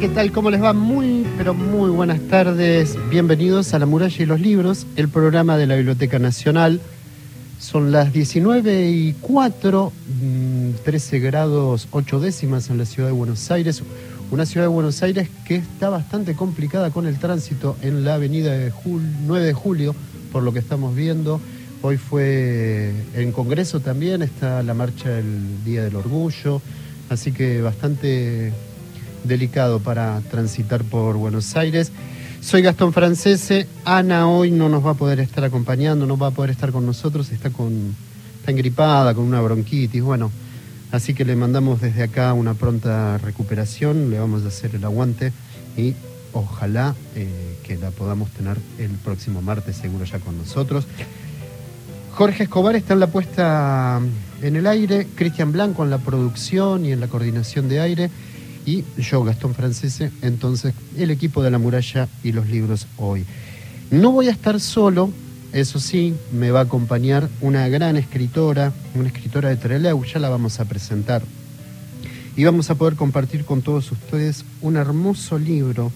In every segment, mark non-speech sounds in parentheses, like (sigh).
¿qué tal? ¿Cómo les va? Muy, pero muy buenas tardes. Bienvenidos a La Muralla y los Libros, el programa de la Biblioteca Nacional. Son las 19 y 4, 13 mm, grados 8 décimas en la ciudad de Buenos Aires. Una ciudad de Buenos Aires que está bastante complicada con el tránsito en la avenida de 9 de julio, por lo que estamos viendo. Hoy fue en Congreso también, está la marcha del Día del Orgullo, así que bastante delicado para transitar por Buenos Aires. Soy Gastón Francese, Ana hoy no nos va a poder estar acompañando, no va a poder estar con nosotros, está, con, está engripada, con una bronquitis, bueno, así que le mandamos desde acá una pronta recuperación, le vamos a hacer el aguante y ojalá eh, que la podamos tener el próximo martes seguro ya con nosotros. Jorge Escobar está en la puesta en el aire, Cristian Blanco en la producción y en la coordinación de aire y yo, Gastón Francese, entonces el equipo de la muralla y los libros hoy. No voy a estar solo, eso sí, me va a acompañar una gran escritora, una escritora de Trelew, ya la vamos a presentar. Y vamos a poder compartir con todos ustedes un hermoso libro,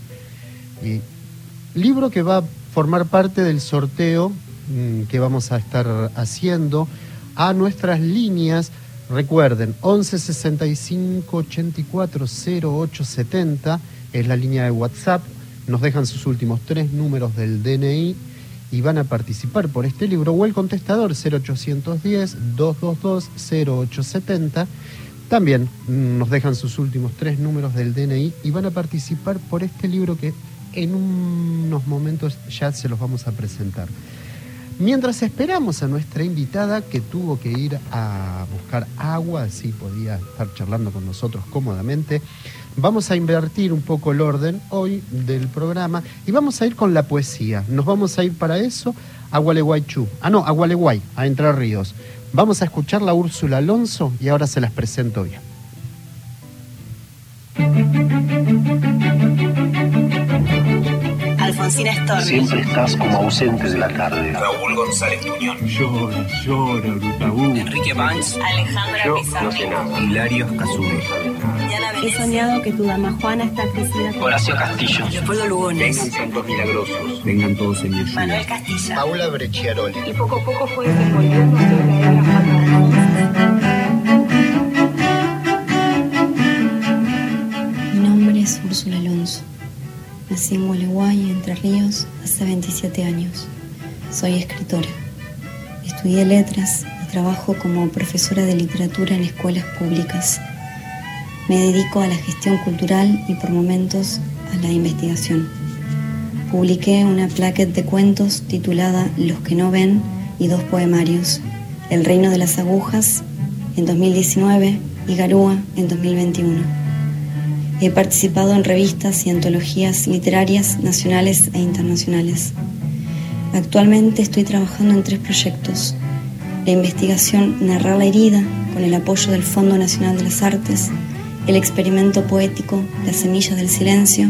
libro que va a formar parte del sorteo mm, que vamos a estar haciendo a nuestras líneas Recuerden, 11 65 84 08 70 es la línea de WhatsApp. Nos dejan sus últimos tres números del DNI y van a participar por este libro o el contestador 0810 222 0870. También nos dejan sus últimos tres números del DNI y van a participar por este libro que en unos momentos ya se los vamos a presentar. Mientras esperamos a nuestra invitada que tuvo que ir a buscar agua, así podía estar charlando con nosotros cómodamente, vamos a invertir un poco el orden hoy del programa y vamos a ir con la poesía. Nos vamos a ir para eso a Gualeguaychú, ah no, a Gualeguay, a Entre Ríos. Vamos a escuchar la Úrsula Alonso y ahora se las presento bien. Siempre estás como ausente de la tarde. Raúl González Tuñón. Llora, llora, Brutabú. Enrique Banks. Alejandra Yo Pizarro. no sé nada. Hilario Casuri. He soñado que tu dama Juana está crecida. Horacio Castillo. Leopoldo Lugones. Vengan santos milagrosos. Vengan todos en mi ayuda. Manuel Castilla. Paula Brecciaroli. Y poco a poco fue desenvolviéndose la era Mi nombre es Úrsula Alonso. Nací en Gualeguay, Entre Ríos, hace 27 años. Soy escritora. Estudié letras y trabajo como profesora de literatura en escuelas públicas. Me dedico a la gestión cultural y por momentos a la investigación. Publiqué una plaquet de cuentos titulada Los que no ven y dos poemarios, El reino de las agujas en 2019 y Garúa en 2021. He participado en revistas y antologías literarias nacionales e internacionales. Actualmente estoy trabajando en tres proyectos. La investigación Narrar la herida, con el apoyo del Fondo Nacional de las Artes, el experimento poético Las Semillas del Silencio,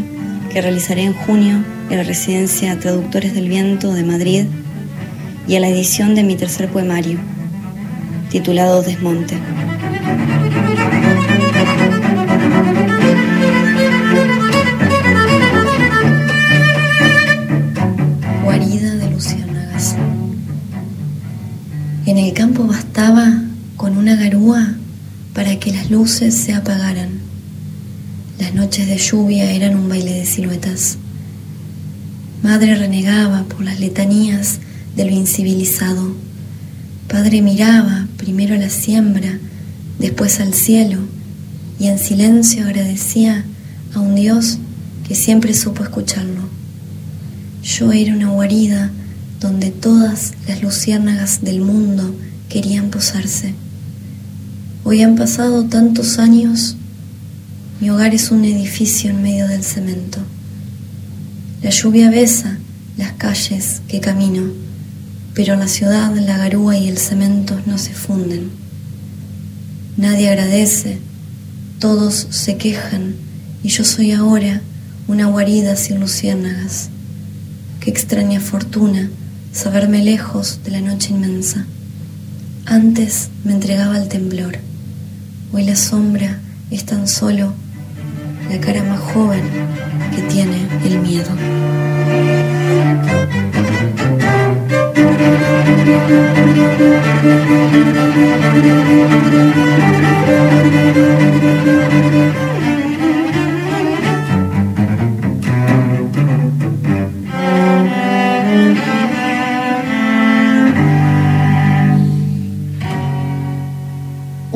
que realizaré en junio en la residencia Traductores del Viento de Madrid, y a la edición de mi tercer poemario, titulado Desmonte. Bastaba con una garúa para que las luces se apagaran. Las noches de lluvia eran un baile de siluetas. Madre renegaba por las letanías de lo incivilizado. Padre miraba primero a la siembra, después al cielo, y en silencio agradecía a un Dios que siempre supo escucharlo. Yo era una guarida donde todas las luciérnagas del mundo querían posarse. Hoy han pasado tantos años, mi hogar es un edificio en medio del cemento. La lluvia besa las calles que camino, pero la ciudad la garúa y el cemento no se funden. Nadie agradece, Todos se quejan y yo soy ahora una guarida sin luciérnagas. Qué extraña fortuna saberme lejos de la noche inmensa. Antes me entregaba al temblor, hoy la sombra es tan solo la cara más joven que tiene el miedo.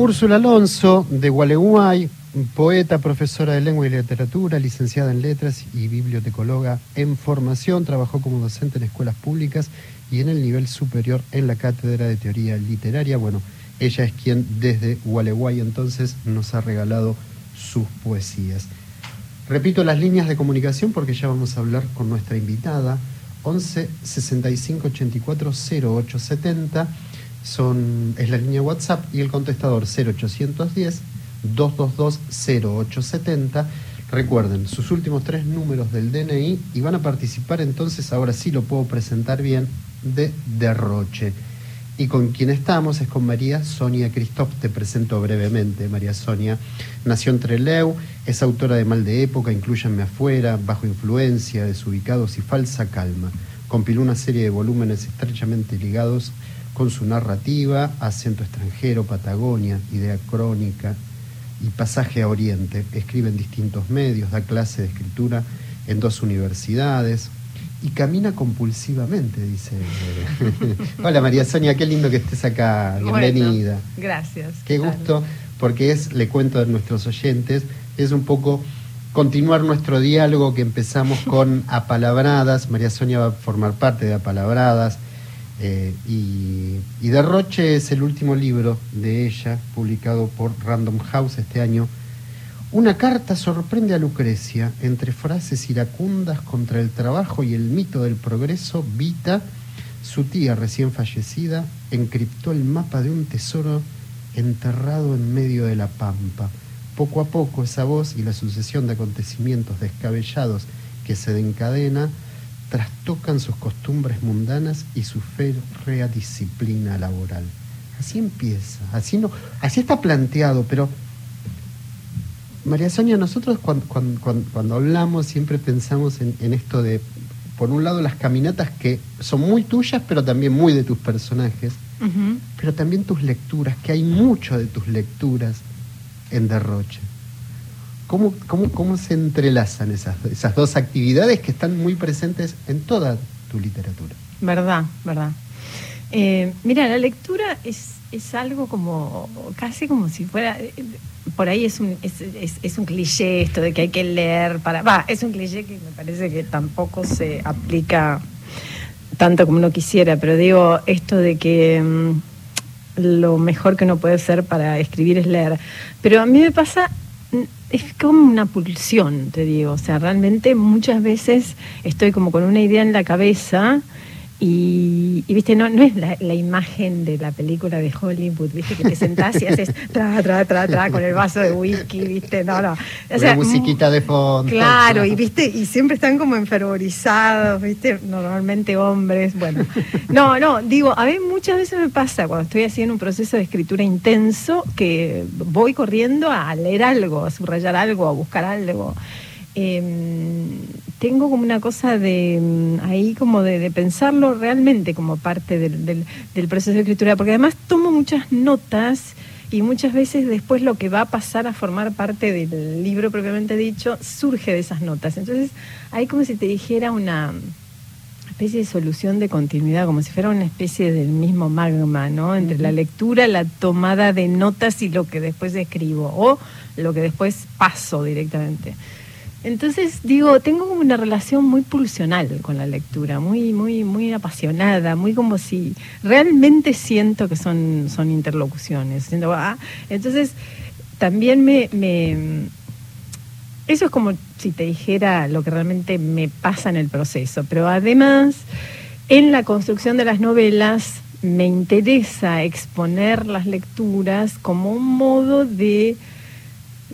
Úrsula Alonso, de Gualeguay, poeta, profesora de lengua y literatura, licenciada en letras y bibliotecóloga en formación, trabajó como docente en escuelas públicas y en el nivel superior en la cátedra de teoría literaria. Bueno, ella es quien desde Gualeguay entonces nos ha regalado sus poesías. Repito las líneas de comunicación porque ya vamos a hablar con nuestra invitada. 11 65 84 08 70 son, es la línea WhatsApp y el contestador 0810 222 0870. Recuerden sus últimos tres números del DNI y van a participar entonces, ahora sí lo puedo presentar bien, de Derroche. Y con quien estamos es con María Sonia Christoph, te presento brevemente. María Sonia nació en Trelew, es autora de Mal de Época, Incluyanme Afuera, Bajo Influencia, Desubicados y Falsa Calma. Compiló una serie de volúmenes estrechamente ligados con su narrativa, acento extranjero, Patagonia, idea crónica y pasaje a Oriente. Escribe en distintos medios, da clase de escritura en dos universidades y camina compulsivamente, dice. (laughs) Hola María Sonia, qué lindo que estés acá, bienvenida. Bueno, gracias. Qué gusto, porque es, le cuento a nuestros oyentes, es un poco continuar nuestro diálogo que empezamos con Apalabradas. María Sonia va a formar parte de Apalabradas eh, y, y, Derroche es el último libro de ella, publicado por Random House este año. Una carta sorprende a Lucrecia. Entre frases iracundas contra el trabajo y el mito del progreso, Vita, su tía recién fallecida, encriptó el mapa de un tesoro enterrado en medio de la pampa. Poco a poco esa voz y la sucesión de acontecimientos descabellados que se encadena trastocan sus costumbres mundanas y su férrea disciplina laboral. Así empieza, así no, así está planteado, pero María Sonia, nosotros cuando, cuando, cuando hablamos siempre pensamos en, en, esto de, por un lado, las caminatas que son muy tuyas, pero también muy de tus personajes, uh -huh. pero también tus lecturas, que hay mucho de tus lecturas en Derroche. ¿Cómo, cómo, cómo se entrelazan esas, esas dos actividades que están muy presentes en toda tu literatura? Verdad, verdad. Eh, mira, la lectura es, es algo como, casi como si fuera, por ahí es un, es, un cliché esto de que hay que leer para, va, es un cliché que me parece que tampoco se aplica tanto como uno quisiera, pero digo esto de que mmm, lo mejor que uno puede hacer para escribir es leer. Pero a mí me pasa es como una pulsión, te digo. O sea, realmente muchas veces estoy como con una idea en la cabeza y, y viste, no, no es la, la, imagen de la película de Hollywood, viste, que te sentás y haces tra, tra, tra, tra con el vaso de whisky, viste, no, no. O sea, Una musiquita de fondo. Claro, y viste, y siempre están como enfervorizados, viste, normalmente hombres, bueno. No, no, digo, a mí muchas veces me pasa cuando estoy haciendo un proceso de escritura intenso que voy corriendo a leer algo, a subrayar algo, a buscar algo. Eh, tengo como una cosa de ahí como de, de pensarlo realmente como parte del, del, del, proceso de escritura, porque además tomo muchas notas y muchas veces después lo que va a pasar a formar parte del libro propiamente dicho surge de esas notas. Entonces hay como si te dijera una especie de solución de continuidad, como si fuera una especie del mismo magma, ¿no? Entre la lectura, la tomada de notas y lo que después escribo, o lo que después paso directamente. Entonces, digo, tengo como una relación muy pulsional con la lectura, muy, muy, muy apasionada, muy como si realmente siento que son, son interlocuciones. Siento, ah, entonces, también me, me, Eso es como si te dijera lo que realmente me pasa en el proceso, pero además, en la construcción de las novelas, me interesa exponer las lecturas como un modo de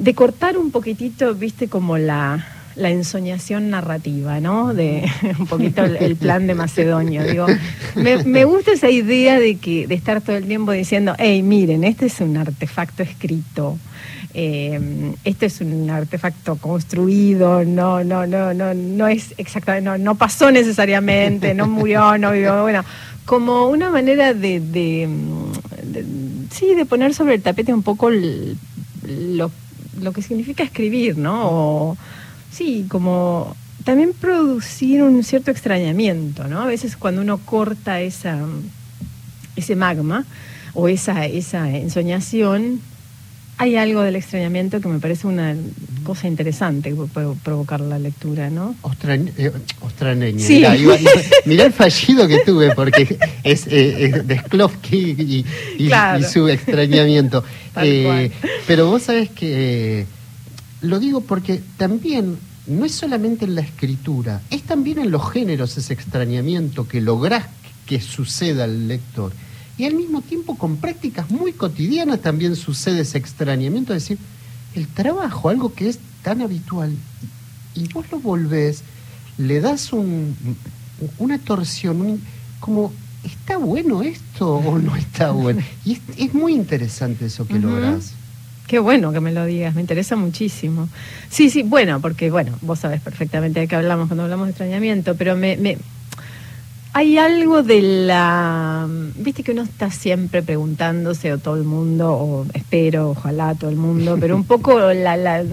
de cortar un poquitito, viste, como la, la ensoñación narrativa, ¿no? De (laughs) un poquito el, plan de Macedonio. Digo, me, me gusta esa idea de que de estar todo el tiempo diciendo, hey, miren, este es un artefacto escrito. eh, este es un artefacto construido, no, no, no, no, no es exactamente, no, no pasó necesariamente, no murió, no vivió, bueno, como una manera de, de, sí, de poner sobre el tapete un poco lo, lo que significa escribir, ¿no? O, sí, como también producir un cierto extrañamiento, ¿no? A veces cuando uno corta esa, ese magma o esa, esa ensoñación, hay algo del extrañamiento que me parece una cosa interesante que puede provocar la lectura, ¿no? Ostran- eh, Ostraneña. Sí. Mirá, iba- (laughs) mirá el fallido que tuve, porque es, eh, es de Sklovsky y, y- Claro. y su extrañamiento. (laughs) Eh, pero vos sabés que eh, lo digo porque también no es solamente en la escritura, es también en los géneros ese extrañamiento que lográs que suceda al lector. Y al mismo tiempo con prácticas muy cotidianas también sucede ese extrañamiento, es decir, el trabajo, algo que es tan habitual, y vos lo volvés, le das un, una torsión, un- como, ¿está bueno esto o no está bueno? (laughs) Y es, es muy interesante eso que Ujú. lográs. Qué bueno que me lo digas, me interesa muchísimo. Sí, sí, bueno, porque bueno, vos sabés perfectamente de qué hablamos cuando hablamos de extrañamiento, pero me, me- hay algo de la, viste que uno está siempre preguntándose o todo el mundo, o espero, ojalá todo el mundo, pero un poco (laughs) la, la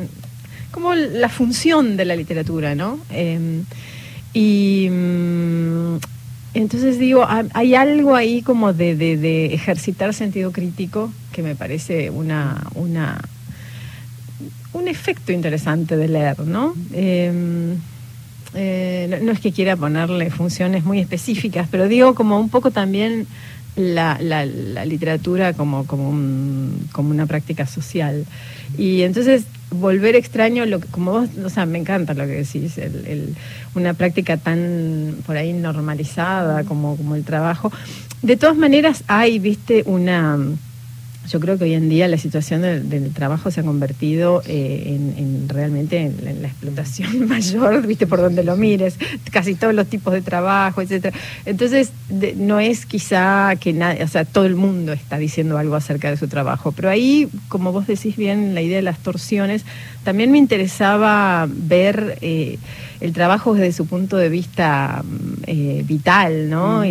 como la función de la literatura, ¿no? Eh, y mm, entonces digo, ha- hay algo ahí como de, de- de ejercitar sentido crítico que me parece una, una un efecto interesante de leer, ¿no? Eh, eh, no, es que quiera ponerle funciones muy específicas, pero digo como un poco también la, la- la literatura como, como, un- como una práctica social. Y entonces volver extraño, lo que, como vos, o sea, me encanta lo que decís, el- el- una práctica tan por ahí normalizada como, como el trabajo. De todas maneras hay, viste, una... Yo creo que hoy en día la situación del, trabajo se ha convertido eh, en, en realmente en, la- explotación (laughs) mayor, viste, por donde lo mires, casi todos los tipos de trabajo, etcétera. Entonces, no es quizá que nadie, o sea, todo el mundo está diciendo algo acerca de su trabajo, pero ahí, como vos decís bien, la idea de las torsiones, también me interesaba ver eh, el trabajo desde su punto de vista mm, eh, vital, ¿no? y,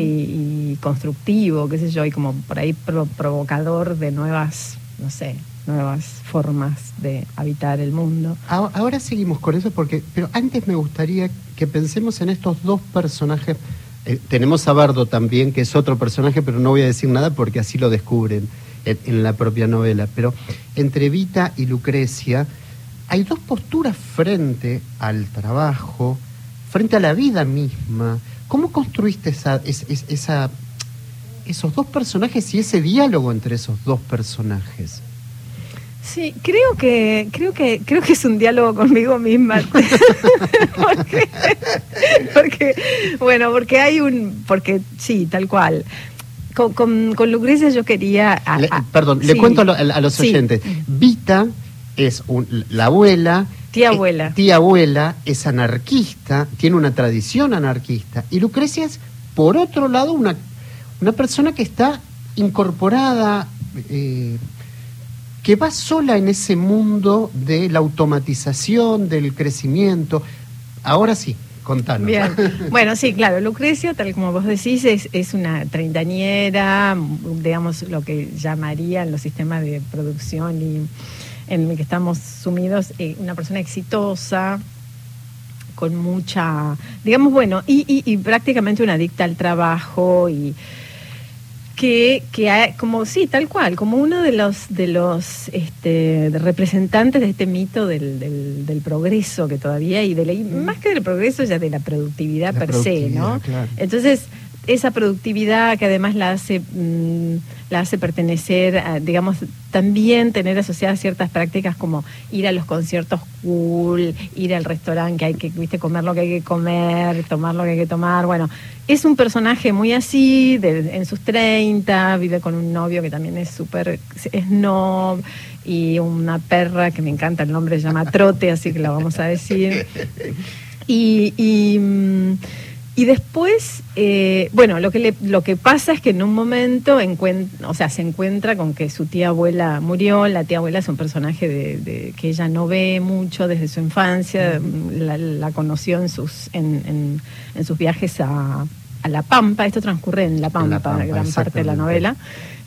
y constructivo, qué sé yo, y como por ahí pro- provocador de nuevas, no sé, nuevas formas de habitar el mundo. Ahora seguimos con eso porque, pero antes me gustaría que pensemos en estos dos personajes. Eh, tenemos a Bardo también, que es otro personaje, pero no voy a decir nada porque así lo descubren en, en la propia novela. Pero entre Vita y Lucrecia hay dos posturas frente al trabajo, frente a la vida misma. ¿Cómo construiste esa, es- es- esa, esos dos personajes y ese diálogo entre esos dos personajes? Sí, creo que, creo que, creo que es un diálogo conmigo misma. (laughs) porque, porque, bueno, porque hay un, porque sí, tal cual. Con, con, con Lucrecia yo quería. a- Le- a- perdón, le cuento a, lo- a los Sí. oyentes. Vita es un- la abuela. Tía eh, abuela. tía abuela es anarquista, tiene una tradición anarquista. Y Lucrecia es, por otro lado, una, una persona que está incorporada, eh, que va sola en ese mundo de la automatización, del crecimiento. Ahora sí, contanos. Bien. (laughs) Bueno, sí, claro. Lucrecia, tal como vos decís, es, es una treintañera, digamos, lo que llamarían los sistemas de producción y en el que estamos sumidos, eh, una persona exitosa, con mucha, digamos, bueno, y, y- y prácticamente una adicta al trabajo y que, que como sí, tal cual, como uno de los de los este, de representantes de este mito del, del, del progreso que todavía y de la, más que del progreso ya de la productividad La per se, ¿no? claro. Entonces esa productividad que además la hace mm, la hace pertenecer, a, digamos, también tener asociadas ciertas prácticas como ir a los conciertos cool, ir al restaurante que hay que, viste, comer lo que hay que comer, tomar lo que hay que tomar, bueno, es un personaje muy así, de- en sus 30, vive con un novio que también es súper snob, y una perra que me encanta, el nombre se llama Trote, así que la vamos a decir. (laughs) Y, y, mm, y después, eh, bueno, lo que, le- lo que pasa es que en un momento o sea, se encuentra con que su tía abuela murió. La tía abuela es un personaje de, de- que ella no ve mucho desde su infancia. La, la conoció en sus, en, en- en sus viajes a, a La Pampa. Esto transcurre en La Pampa, Pampa, gran parte de la novela.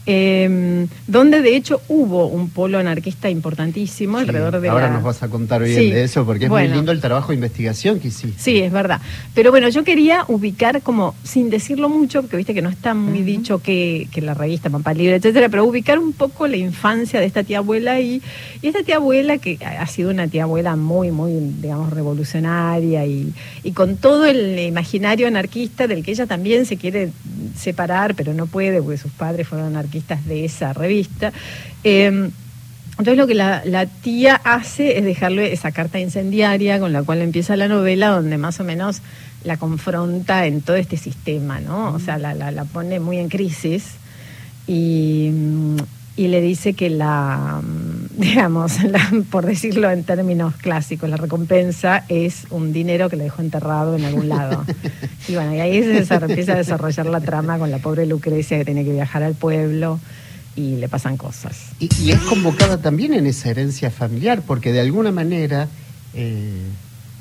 Eh, donde de hecho hubo un polo anarquista importantísimo Sí, alrededor de Ahora la- nos vas a contar bien Sí, de eso, porque es bueno. muy lindo el trabajo de investigación que hiciste. Sí, es verdad. Pero bueno, yo quería ubicar como, sin decirlo mucho, porque viste que no está muy dicho que, que la revista Pampa Libre, etcétera, pero ubicar un poco la infancia de esta tía abuela y, y esta tía abuela que ha ha sido una tía abuela muy, muy, digamos, revolucionaria y, y con todo el imaginario anarquista del que ella también se quiere separar, pero no puede porque sus padres fueron anarquistas de esa revista. Eh, entonces lo que la, tía hace es dejarle esa carta incendiaria con la cual empieza la novela, donde más o menos la confronta en todo este sistema, ¿no? O sea, la, la- la pone muy en crisis y, mm, y le dice que la, mm, (laughs) digamos, la- por decirlo en términos clásicos, la recompensa es un dinero que le dejó enterrado en algún lado. (laughs) Y bueno, y ahí se, empieza a desarrollar la trama con la pobre Lucrecia que tiene que viajar al pueblo y le pasan cosas. Y, y es convocada también en esa herencia familiar, porque de alguna manera eh,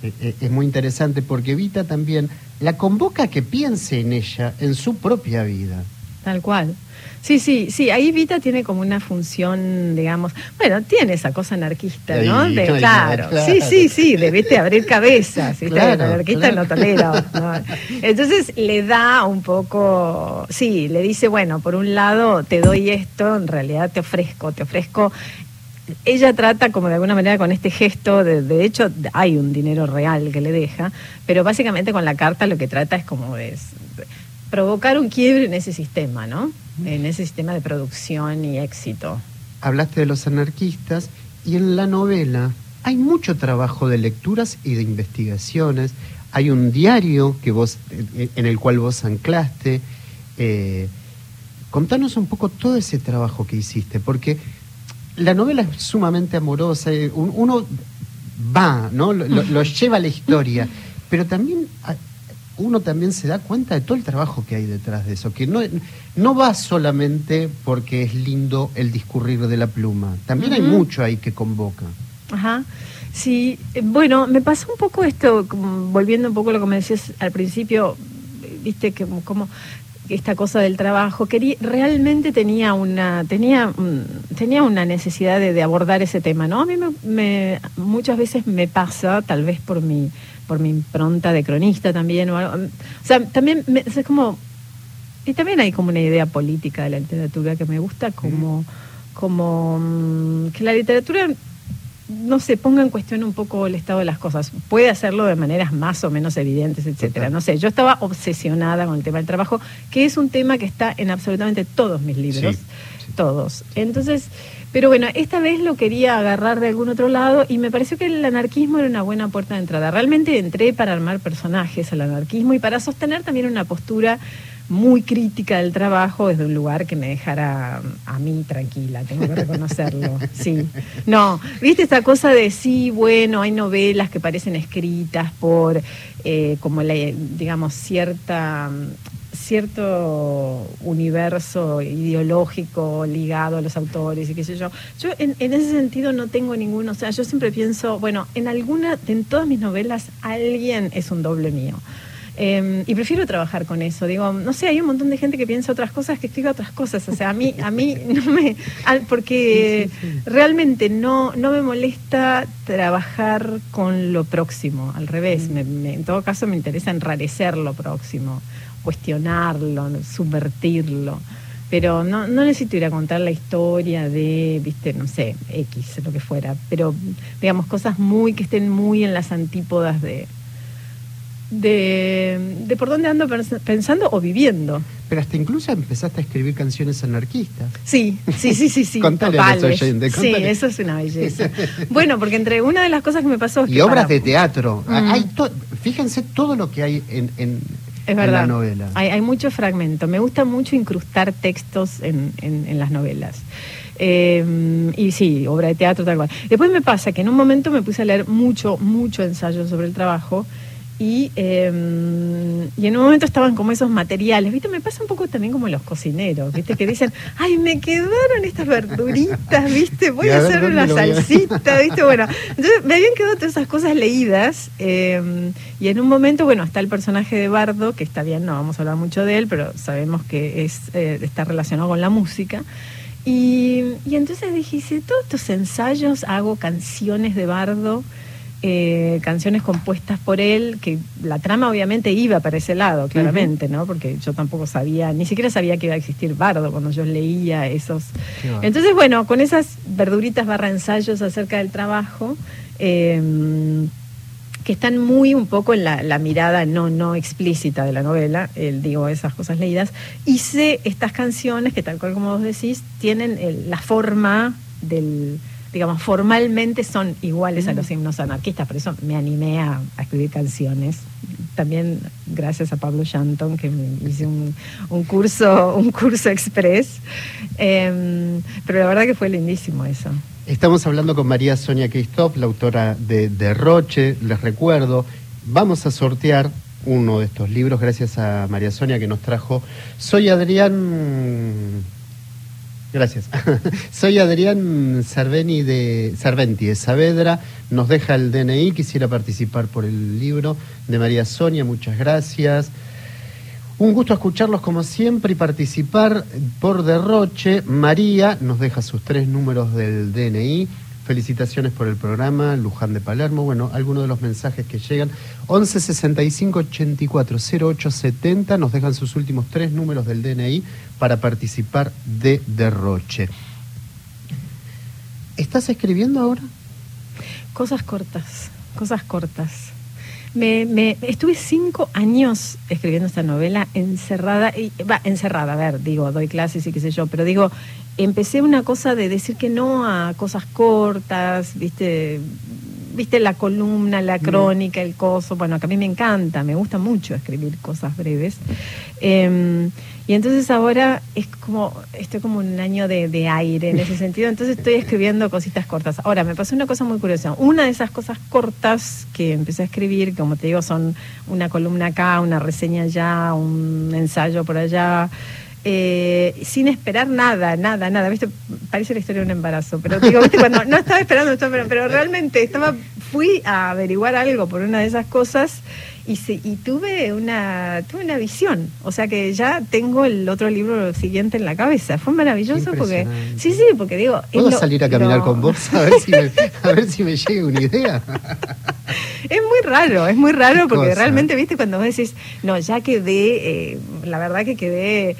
eh, eh, es muy interesante, porque Evita también la convoca a que piense en ella, en su propia vida. Tal cual. Sí, sí, sí, ahí Vita tiene como una función, digamos, bueno, tiene esa cosa anarquista, ¿no? De- claro, claro, claro. sí, sí, sí, de vete abrir cabezas. Claro, el anarquista no tolera. ¿no? Entonces le da un poco, sí, le dice, bueno, por un lado te doy esto, en realidad te ofrezco, te ofrezco ella trata como de alguna manera con este gesto, de, de hecho hay un dinero real que le deja, pero básicamente con la carta lo que trata es como de provocar un quiebre en ese sistema, ¿no? En ese sistema de producción y éxito. Hablaste de los anarquistas y en la novela hay mucho trabajo de lecturas y de investigaciones. Hay un diario que vos, en el cual vos anclaste. Eh, contanos un poco todo ese trabajo que hiciste, porque la novela es sumamente amorosa. eh, un- uno va, ¿no? Lo, lo- lo lleva a la historia, (laughs) pero también ah, uno también se da cuenta de todo el trabajo que hay detrás de eso, que no, no va solamente porque es lindo el discurrir de la pluma, también hay mucho ahí que convoca. Ajá. Sí, eh, bueno, me pasó un poco esto, volviendo un poco a lo que me decías al principio, viste que como, esta cosa del trabajo, quería, realmente tenía una, tenía, tenía una necesidad de, de abordar ese tema, ¿no? A mí me, me- muchas veces me pasa, tal vez por mi, por mi impronta de cronista también, o, algo, o sea, también me- es como y también hay como una idea política de la literatura que me gusta, como, como mm, que la literatura no se ponga en cuestión un poco el estado de las cosas. Puede hacerlo de maneras más o menos evidentes, etcétera. Total. No sé, yo estaba obsesionada con el tema del trabajo, que es un tema que está en absolutamente todos mis libros. Sí. Todos. Entonces, pero bueno, esta vez lo quería agarrar de algún otro lado y me pareció que el anarquismo era una buena puerta de entrada. Realmente entré para armar personajes al anarquismo y para sostener también una postura muy crítica del trabajo desde un lugar que me dejara a mí tranquila, tengo que reconocerlo. (laughs) Sí. No, viste esta cosa de sí, bueno, hay novelas que parecen escritas por eh, como la, digamos, cierta cierto universo ideológico ligado a los autores y qué sé yo. Yo en, en ese sentido no tengo ninguno, o sea, yo siempre pienso, bueno, en alguna, en todas mis novelas alguien es un doble mío. Eh, y prefiero trabajar con eso. Digo, no sé, hay un montón de gente que piensa otras cosas, que escribe otras cosas. O sea, a mí, a mí (laughs) no me. porque realmente no, no me molesta trabajar con lo próximo. Al revés, me- me- en todo caso me interesa enrarecer lo próximo, cuestionarlo, subvertirlo. Pero no, no necesito ir a contar la historia de, viste, no sé, X, lo que fuera. Pero, digamos, cosas muy que estén muy en las antípodas de, de, de por dónde ando pens- pensando o viviendo. Pero hasta incluso empezaste a escribir canciones anarquistas. Sí, sí, sí, sí, sí. Contale a los totales. oyentes, Sí, eso es una belleza. (laughs) Bueno, porque entre una de las cosas que me pasó es Y que obras para- de teatro. Mm. Hay to- fíjense todo lo que hay en, en- Es en verdad. la novela. Hay, hay mucho fragmento. Me gusta mucho incrustar textos en, en- en las novelas. Eh, y sí, obra de teatro, tal cual. Después me pasa que en un momento me puse a leer mucho, mucho ensayo sobre el trabajo. Y, eh, y en un momento estaban como esos materiales, ¿viste? Me pasa un poco también como los cocineros, ¿viste? Que dicen, (laughs) ay, me quedaron estas verduritas, (laughs) ¿viste? Voy a hacer ¿dónde una salsita, ¿viste? Bueno, (laughs) entonces me habían quedado todas esas cosas leídas eh, y en un momento, bueno, está el personaje de Bardo, que está bien, no vamos a hablar mucho de él, pero sabemos que es, eh, está relacionado con la música. Y, y entonces dije, si todos estos ensayos hago canciones de Bardo, eh, canciones compuestas por él, que la trama obviamente iba para ese lado, claramente, ¿no? Porque yo tampoco sabía, ni siquiera sabía que iba a existir Bardo cuando yo leía esos. Entonces, bueno, con esas verduritas barra ensayos acerca del trabajo, eh, que están muy un poco en la, la mirada no, no explícita de la novela, el, digo, esas cosas leídas, hice estas canciones que tal cual como vos decís, tienen el- la forma del, digamos, formalmente son iguales a los himnos anarquistas, por eso me animé a, a escribir canciones. También gracias a Pablo Shanton, que me hice un, un curso, un curso express. Em, pero la verdad que fue lindísimo eso. Estamos hablando con María Sonia Christoph, la autora de Derroche, les recuerdo. Vamos a sortear uno de estos libros gracias a María Sonia que nos trajo. Soy Adrián. Gracias. (laughs) Soy Adrián Cerveni de Cerventi de Saavedra. Nos deja el DNI. Quisiera participar por el libro de María Sonia. Muchas gracias. Un gusto escucharlos como siempre y participar por derroche. María nos deja sus tres números del DNI. Felicitaciones por el programa, Luján de Palermo. Bueno, algunos de los mensajes que llegan. 11 65 84 08 70 nos dejan sus últimos tres números del DNI para participar de derroche. ¿Estás escribiendo ahora? Cosas cortas, cosas cortas. Me, estuve cinco años escribiendo esta novela encerrada, y, va, encerrada, a ver, digo, doy clases y qué sé yo, pero digo, empecé una cosa de decir que no a cosas cortas, viste, viste la columna, la crónica, el coso, bueno, que a mí me encanta, me gusta mucho escribir cosas breves. Eh, y entonces ahora es como, estoy como un año de, de aire en ese (laughs) sentido, entonces estoy escribiendo cositas cortas. Ahora, me pasó una cosa muy curiosa. Una de esas cosas cortas que empecé a escribir, como te digo, son una columna acá, una reseña allá, un ensayo por allá. Eh, sin esperar nada, nada, nada, ¿viste? Parece la historia de un embarazo, pero digo, ¿viste? Cuando no estaba esperando esto, pero, pero realmente estaba, fui a averiguar algo por una de esas cosas y, se- y tuve una tuve una visión, o sea que ya tengo el otro libro siguiente en la cabeza. Fue maravilloso porque sí, sí, porque digo, ¿Puedo lo- salir a caminar lo- con vos a ver si me, a ver si me llega una idea? (laughs) Es muy raro, es muy raro porque cosa. realmente, viste, cuando vos decís, no, ya quedé, eh, la verdad que quedé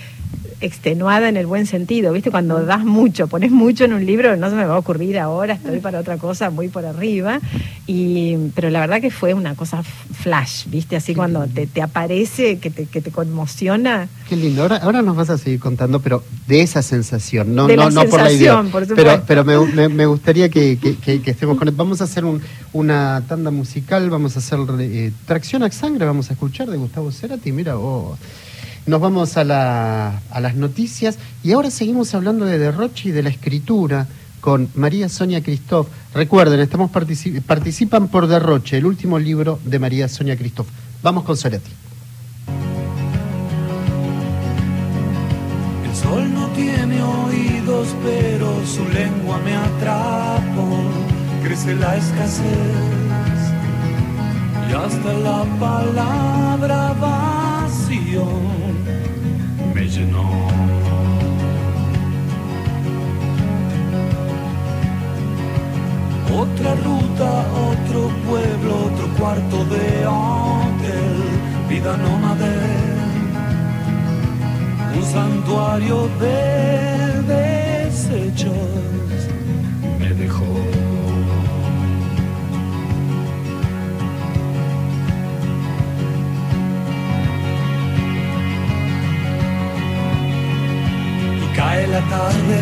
extenuada en el buen sentido, viste, cuando das mucho, pones mucho en un libro, no se me va a ocurrir ahora, estoy para otra cosa, muy por arriba, y, pero la verdad que fue una cosa flash, viste, así cuando te, te aparece, que te, que te conmociona. Qué lindo. Ahora, ahora nos vas a seguir contando, pero de esa sensación, no, De no, la no por la idea. por pero pero me, me- me gustaría que, que- que- que estemos con Vamos a hacer un- una tanda musical, vamos a hacer eh, Tracción a Sangre, vamos a escuchar de Gustavo Cerati. Mira, oh. Nos vamos a, la- a las noticias y ahora seguimos hablando de derroche y de la escritura con María Sonia Christoph. Recuerden, estamos partici- participan por Derroche, el último libro de María Sonia Christoph. Vamos con Cerati. El sol no tiene oídos, pero su lengua me atrapó. Crece la escasez y hasta la palabra vacío Otra ruta, otro pueblo, otro cuarto de hotel, vida nómade un santuario de desechos me dejó. cae la tarde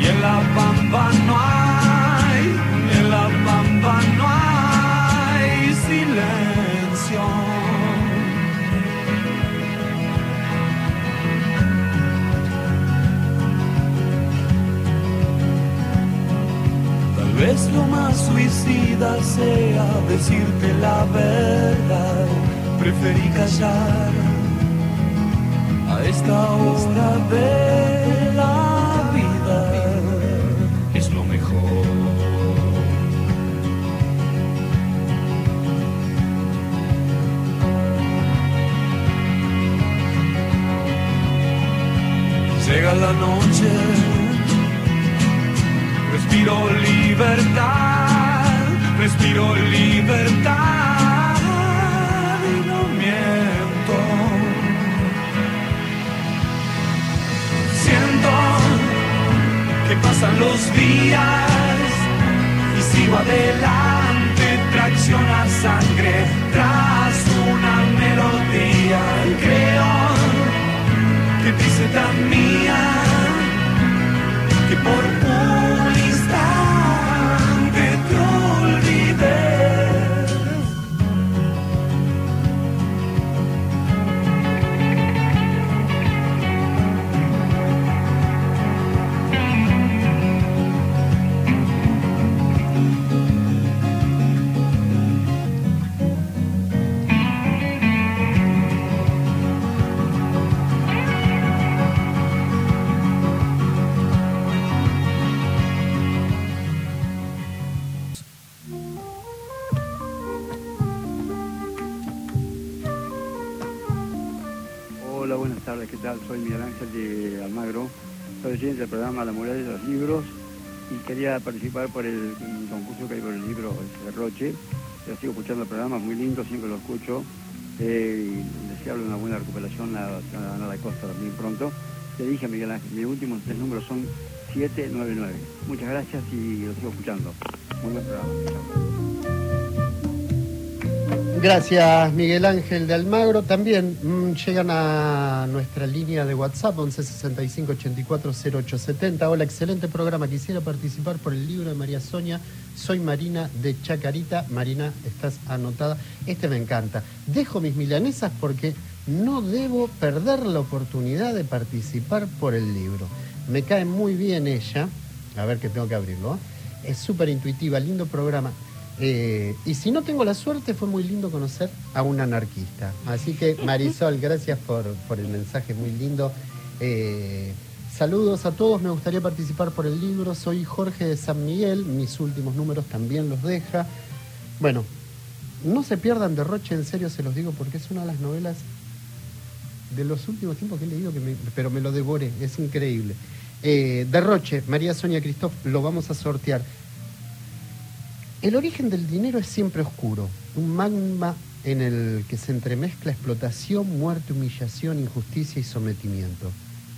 y en la pampa no hay, en la pampa no hay silencio. Tal vez lo más suicida sea decirte la verdad, preferí callar esta hora de la vida. Es lo mejor. Llega la noche, respiro libertad, respiro libertad que pasan los días y sigo adelante, tracción a sangre tras una melodía. Y creo que te hice tan mía que por Soy Miguel Ángel de Almagro, soy oyente del programa La Muralla de los Libros y quería participar por el concurso que hay por el libro Roche. Yo sigo escuchando el programa, muy lindo, siempre lo escucho eh, desearle una buena recuperación a, a Ana Costa también pronto. Te dije, Miguel Ángel, mis últimos tres números son 799. Muchas gracias y lo sigo escuchando. Muy buen programa. Gracias, Miguel Ángel de Almagro. También mm, llegan a nuestra línea de WhatsApp, 11 65 84 0870. Hola, excelente programa. Quisiera participar por el libro de María Sonia. Soy Marina de Chacarita. Marina, estás anotada. Este me encanta. Dejo mis milanesas porque no debo perder la oportunidad de participar por el libro. Me cae muy bien ella. A ver que tengo que abrirlo. ¿eh? Es súper intuitiva, lindo programa. Eh, y si no tengo la suerte, fue muy lindo conocer a un anarquista. Así que, Marisol, gracias por, el mensaje muy lindo. Eh, saludos a todos, me gustaría participar por el libro. Soy Jorge de San Miguel, mis últimos números también los deja. Bueno, no se pierdan Derroche, en serio se los digo, porque es una de las novelas de los últimos tiempos que he leído, que me- pero me lo devoré, es increíble. Eh, Derroche, María Sonia Cristóf, lo vamos a sortear. El origen del dinero es siempre oscuro, un magma en el que se entremezcla explotación, muerte, humillación, injusticia y sometimiento.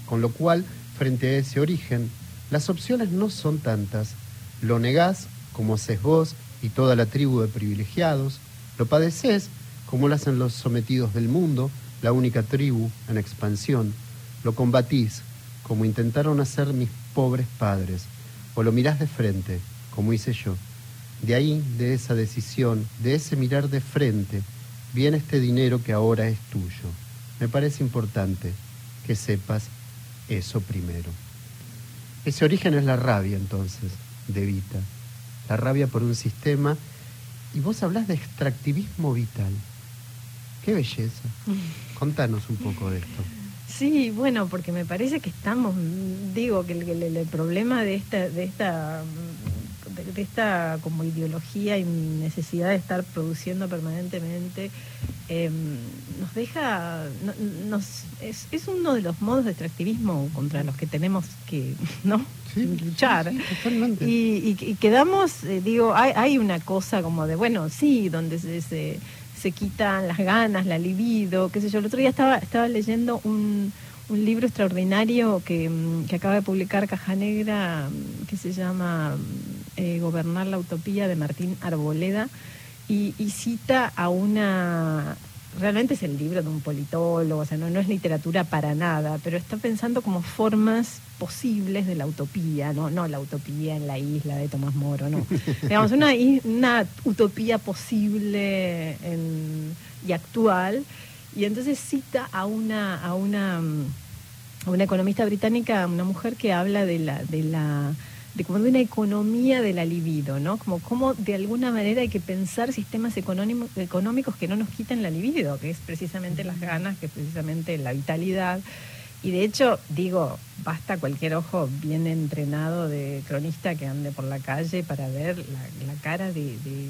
Con lo cual, frente a ese origen, las opciones no son tantas. Lo negás, como haces vos y toda la tribu de privilegiados, lo padeces, como lo hacen los sometidos del mundo, la única tribu en expansión, lo combatís, como intentaron hacer mis pobres padres, o lo mirás de frente, como hice yo. De ahí, de esa decisión, de ese mirar de frente, viene este dinero que ahora es tuyo. Me parece importante que sepas eso primero. Ese origen es la rabia, entonces, de Vita. La rabia por un sistema. Y vos hablás de extractivismo vital. Qué belleza. (laughs) Contanos un poco de esto. Sí, bueno, porque me parece que estamos, digo, que el, el- el problema de esta, de esta, de, de esta como ideología y necesidad de estar produciendo permanentemente eh, nos deja, no- nos, es, es uno de los modos de extractivismo contra los que tenemos que, (laughs) ¿no? luchar. totalmente. Y, y- y quedamos, eh, digo, hay, hay una cosa como de, bueno, sí, donde se, se, se quitan las ganas, la libido, qué sé yo. El otro día estaba, estaba leyendo un, un libro extraordinario que, mm, que acaba de publicar Caja Negra, mm, que se llama mm, eh, Gobernar la Utopía de Martín Arboleda, y, y cita a una realmente es el libro de un politólogo, o sea, no, no es literatura para nada, pero está pensando como formas posibles de la utopía, no, no la utopía en la isla de Tomás Moro, no. (laughs) Digamos, una, una utopía posible en- y actual, y entonces cita a una, a una, a una economista británica, una mujer que habla de la, de la de como de una economía de la libido, ¿no? Como cómo de alguna manera hay que pensar sistemas económico- económicos que no nos quiten la libido, que es precisamente las ganas, que es precisamente la vitalidad. Y de hecho, digo, basta cualquier ojo bien entrenado de cronista que ande por la calle para ver la, la cara de, de,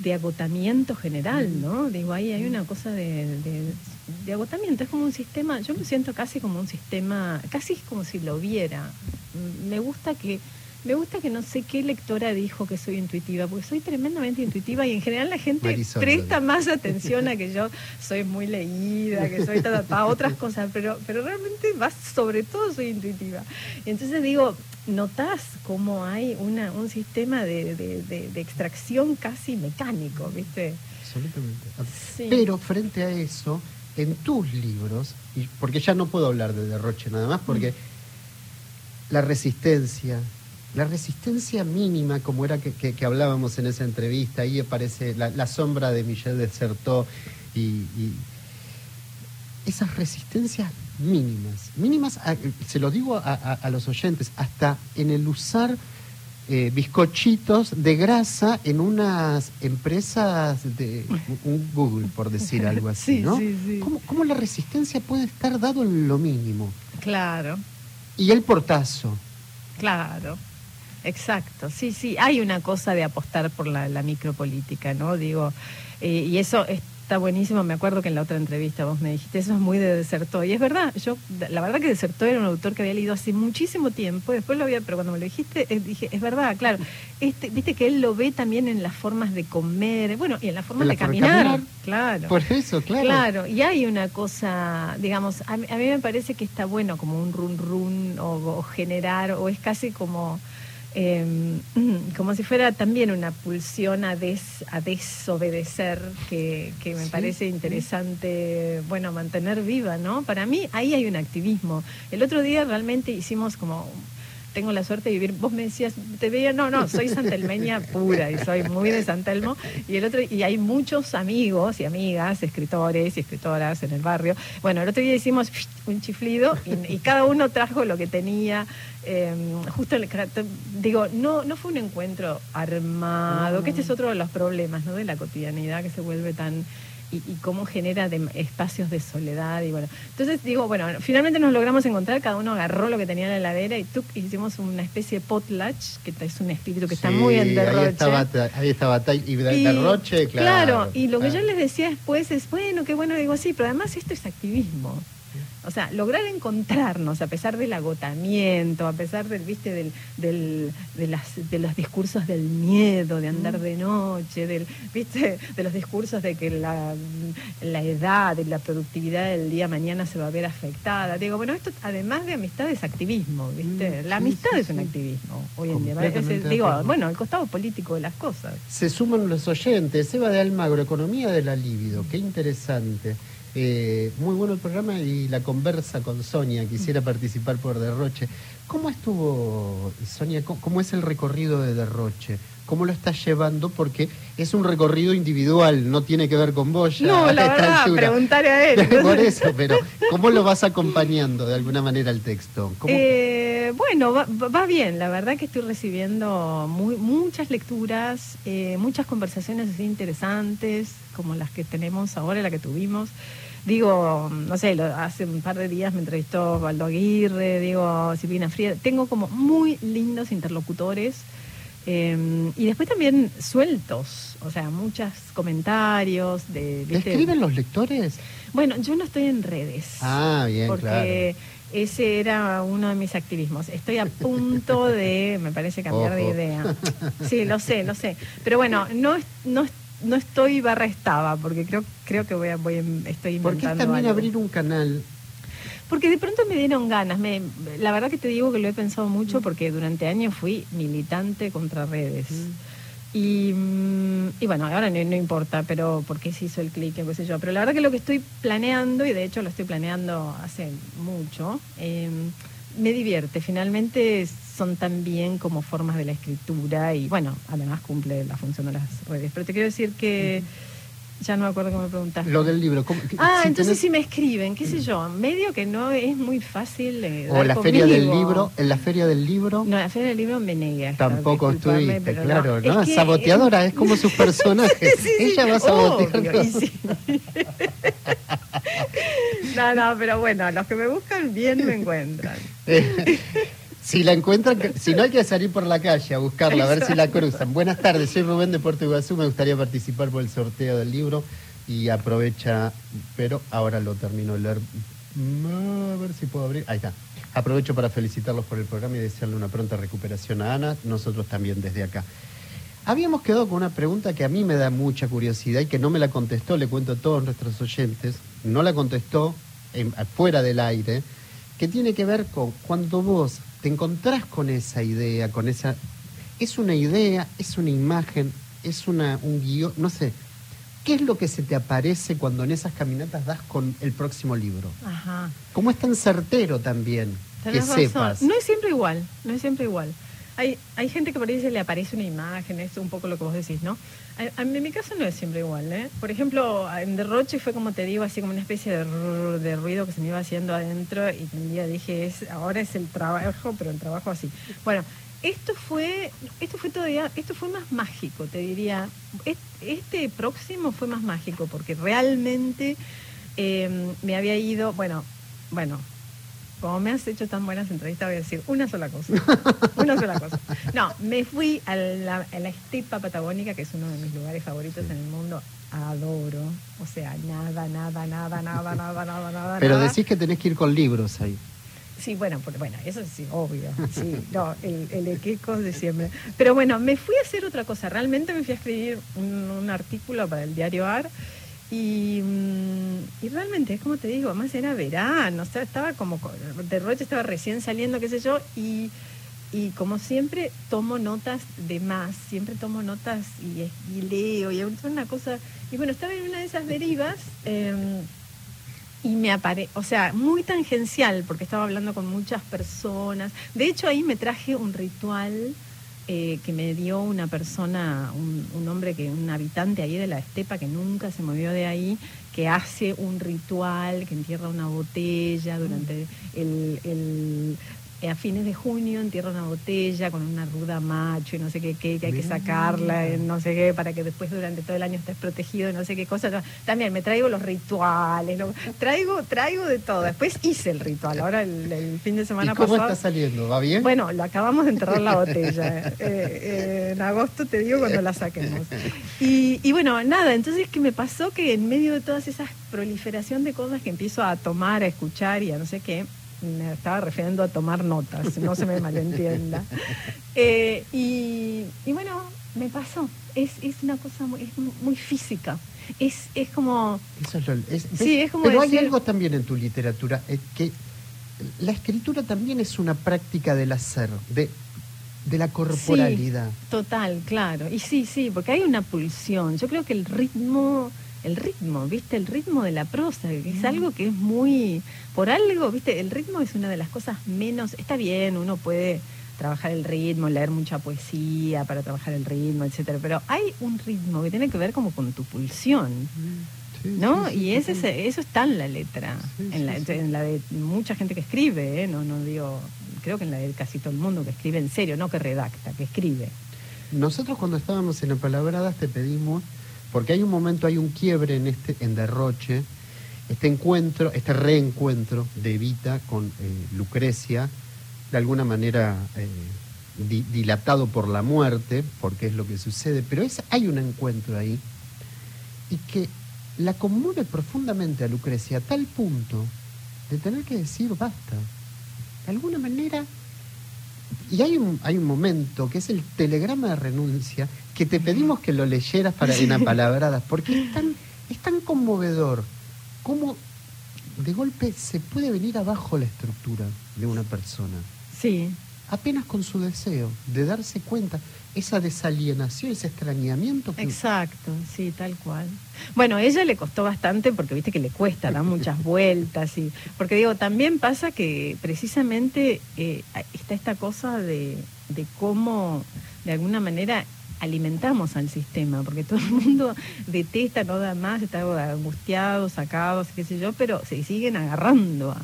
de agotamiento general, ¿no? Digo, ahí hay una cosa de, de- agotamiento, es como un sistema, yo lo siento casi como un sistema, casi es como si lo viera. Mm, Me gusta que me gusta que no sé qué lectora dijo que soy intuitiva, porque soy tremendamente intuitiva y en general la gente Marisol, presta más atención a que yo soy muy leída, que soy ta, ta, ta, otras (laughs) cosas, pero, pero realmente más sobre todo soy intuitiva. Y entonces digo, notás cómo hay una, un sistema de, de- de- de extracción casi mecánico, ¿viste? Absolutamente. Sí. Pero frente a eso, en tus libros, y porque ya no puedo hablar de derroche nada más, porque la resistencia, la resistencia mínima, como era que, que- que hablábamos en esa entrevista, ahí aparece la, la sombra de Michel Desertó y, y esas resistencias mínimas, mínimas, a- se lo digo a, a- a los oyentes, hasta en el usar eh, bizcochitos de grasa en unas empresas de un Google, por decir (laughs) algo así, Sí, ¿no? sí, sí. ¿Cómo, cómo la resistencia puede estar dado en lo mínimo? Claro, Y el portazo. claro. Exacto, sí, sí, hay una cosa de apostar por la, la micropolítica, ¿no? Digo, eh, y eso está buenísimo, me acuerdo que en la otra entrevista vos me dijiste, eso es muy de Desertó, y es verdad, yo, la verdad que Desertó era un autor que había leído hace muchísimo tiempo, después lo había, pero cuando me lo dijiste, eh, dije, es verdad, claro, este, viste que él lo ve también en las formas de comer, bueno, y en las formas de la forma de caminar, caminar. claro. Por eso, claro. Claro, y hay una cosa, digamos, a mí, a mí me parece que está bueno como un run run o, o generar, o es casi como, eh, (clears throat) como si fuera también una pulsión a, des, a desobedecer, que, que me Sí, parece sí. interesante, bueno, mantener viva, ¿no? Para mí ahí hay un activismo. El otro día realmente hicimos como tengo la suerte de vivir, vos me decías, te veía, no, no, soy santelmeña pura y soy muy de San Telmo, y el otro, y hay muchos amigos y amigas, escritores y escritoras en el barrio. Bueno, el otro día hicimos un chiflido y, y cada uno trajo lo que tenía. eh, justo el, digo, no, no fue un encuentro armado, que este es otro de los problemas, ¿no? De la cotidianidad que se vuelve tan y, y cómo genera de- espacios de soledad y bueno. Entonces digo, bueno, finalmente nos logramos encontrar, cada uno agarró lo que tenía en la heladera y tuc, hicimos una especie de potlatch, que es un espíritu que está muy en derroche. Ahí estaba, ahí estaba y de- Y- derroche, claro. y lo que yo claro. les decía después es, bueno, qué bueno, digo, sí, pero además esto es activismo. O sea, lograr encontrarnos a pesar del agotamiento, a pesar del, viste, del, del- de, las, de los discursos del miedo, de andar de noche, del, viste, de los discursos de que la, la edad y la productividad del día mañana se va a ver afectada. Digo, bueno, esto además de amistad es activismo, viste. Mm, la sí, amistad sí, es un sí. activismo hoy en día. Es- digo, bueno, el costado político de las cosas. Se suman los oyentes. Eva de Almagro, Economía de la Libido. Qué interesante. Eh, muy bueno el programa y la conversa con Sonia. Quisiera participar por Derroche. ¿Cómo estuvo, Sonia? ¿Cómo, es el recorrido de Derroche? ¿Cómo lo estás llevando? Porque es un recorrido individual, no tiene que ver con vos. ya No, a la verdad, altura. preguntaré a él. (laughs) por eso, pero ¿cómo lo vas acompañando de alguna manera el texto? ¿Cómo- Eh, bueno, va, va bien. La verdad que estoy recibiendo muy, muchas lecturas, eh, muchas conversaciones así interesantes, como las que tenemos ahora, la que tuvimos. Digo, no sé, lo- hace un par de días me entrevistó Valdo Aguirre, digo, Silvina Fría. Tengo como muy lindos interlocutores. eh, y después también sueltos, o sea, muchos comentarios de... ¿Te ¿viste? escriben los lectores? Bueno, yo no estoy en redes. Ah, bien, porque ese era uno de mis activismos. Estoy a punto de, me parece, cambiar de idea. Sí, lo sé, lo sé. Pero bueno, no, no, es- no estoy barra estaba, porque creo, creo que voy a, voy a- estoy ¿Por qué inventando también algo. abrir un canal? Porque de pronto me dieron ganas. Me, la verdad que te digo que lo he pensado Mm. mucho porque durante años fui militante contra redes. Y, mm, y bueno, ahora no, no importa, pero por qué se hizo el clic, qué sé yo. Pero la verdad que lo que estoy planeando, y de hecho lo estoy planeando hace mucho, eh, me divierte. Finalmente son también como formas de la escritura y bueno, además cumple la función de las redes. Pero te quiero decir que Ya no me acuerdo cómo me preguntaste. Lo del libro. ¿cómo- Ah, si entonces tenés- si me escriben, qué sé yo, medio que no es muy fácil. eh, O la feria del libro, en la feria del libro No, la feria del libro me negué. a estar, tampoco estuviste, claro, ¿no? que- Saboteadora, es como sus (laughs) personajes. Sí, sí, Ella va a sabotear. obvio, y sí. (laughs) no, no, pero bueno, los que me buscan bien me encuentran. (laughs) Si la encuentran, si no hay que salir por la calle a buscarla, a ver si la cruzan. Buenas tardes, soy Rubén de Puerto Iguazú, me gustaría participar por el sorteo del libro y aprovecha, pero ahora lo termino de leer. Mm, A ver si puedo abrir. Ahí está. Aprovecho para felicitarlos por el programa y desearle una pronta recuperación a Ana, nosotros también desde acá. Habíamos quedado con una pregunta que a mí me da mucha curiosidad y que no me la contestó, le cuento a todos nuestros oyentes, no la contestó en- fuera del aire, que tiene que ver con cuando vos te encontrás con esa idea, con esa... Es una idea, es una imagen, es una, un guion, no sé. ¿Qué es lo que se te aparece cuando en esas caminatas das con el próximo libro? Ajá. ¿Cómo es tan certero también que razón. sepas? No es siempre igual, no es siempre igual. Hay, hay gente que por ahí se le aparece una imagen, es un poco lo que vos decís, ¿no? A- a- en mi caso no es siempre igual, ¿eh? Por ejemplo, en Derroche fue como te digo, así como una especie de, ru- de ruido que se me iba haciendo adentro y un día dije, es, ahora es el trabajo, pero el trabajo así. Bueno, esto fue, esto fue todavía, esto fue más mágico, te diría. Es- Este próximo fue más mágico porque realmente eh, me había ido, bueno, bueno, como me has hecho tan buenas entrevistas, voy a decir una sola cosa. (laughs) una sola cosa. No, me fui a la, a la estepa patagónica, que es uno de mis lugares favoritos en el mundo. Adoro. O sea, nada, nada, nada, nada, nada, nada, nada. Pero nada. decís que tenés que ir con libros ahí. Sí, bueno, por- bueno, eso sí, obvio. Sí, no, el, el equeco de siempre. Pero bueno, me fui a hacer otra cosa. Realmente me fui a escribir un, un artículo para el diario AR. Y, mm, y realmente, es como te digo, además era verano, o sea, estaba como, con- Derroche estaba recién saliendo, qué sé yo, y, y como siempre tomo notas de más, siempre tomo notas y, y leo, y una cosa, y bueno, estaba en una de esas derivas, em, y me apare, o sea, muy tangencial, porque estaba hablando con muchas personas. De hecho, ahí me traje un ritual eh, que me dio una persona, un, un hombre que, un habitante ahí de la estepa que nunca se movió de ahí, que hace un ritual, que entierra una botella durante el, el- a fines de junio entierra una botella con una ruda macho y no sé qué, qué, que hay que sacarla, en no sé qué, para que después durante todo el año estés protegido, no sé qué cosa. También me traigo los rituales, lo- traigo, traigo de todo. Después hice el ritual, ahora el, el fin de semana ¿Y cómo pasado. está saliendo? ¿Va bien? Bueno, lo acabamos de enterrar la botella. eh, eh, en agosto te digo cuando la saquemos. Y, y bueno, nada, entonces que me pasó que en medio de todas esas proliferación de cosas que empiezo a tomar, a escuchar y a no sé qué, me estaba refiriendo a tomar notas, no se me (laughs) malentienda. Eh, y, y bueno, me pasó. Es, es una cosa muy, es muy física. Es, es como... Eso es lo- es- Sí, es como Pero hay algo también en tu literatura, eh, que la escritura también es una práctica del hacer, de, de la corporalidad. Sí, total, claro. Y sí, sí, porque hay una pulsión. Yo creo que el ritmo, el ritmo, ¿viste? El ritmo de la prosa, que es algo que es muy, por algo, ¿viste? El ritmo es una de las cosas menos, está bien, uno puede trabajar el ritmo, leer mucha poesía para trabajar el ritmo, etcétera, pero hay un ritmo que tiene que ver como con tu pulsión. Sí, ¿No? sí, sí, y ese, eso está en la letra, en, la, en la de mucha gente que escribe, ¿eh? no, no digo, creo que en la de casi todo el mundo que escribe en serio, no que redacta, que escribe. Nosotros cuando estábamos en Apalabradas te pedimos, porque hay un momento, hay un quiebre en este, en Derroche, este encuentro, este reencuentro de Evita con eh, Lucrecia, de alguna manera eh, di- dilatado por la muerte, porque es lo que sucede, pero es, hay un encuentro ahí, y que la conmueve profundamente a Lucrecia a tal punto de tener que decir basta. De alguna manera y hay un, hay un momento que es el telegrama de renuncia que te pedimos que lo leyeras para en apalabradas, porque es tan, es tan conmovedor como de golpe se puede venir abajo la estructura de una persona, Sí, apenas con su deseo de darse cuenta, esa desalienación, ese extrañamiento que exacto, sí, tal cual. Bueno, a ella le costó bastante porque viste que le cuesta, da muchas (laughs) vueltas y porque digo, también pasa que precisamente eh, está esta cosa de, de cómo de alguna manera alimentamos al sistema, porque todo el mundo detesta, no da más, está angustiado, sacado, qué sé yo, pero se siguen agarrando a,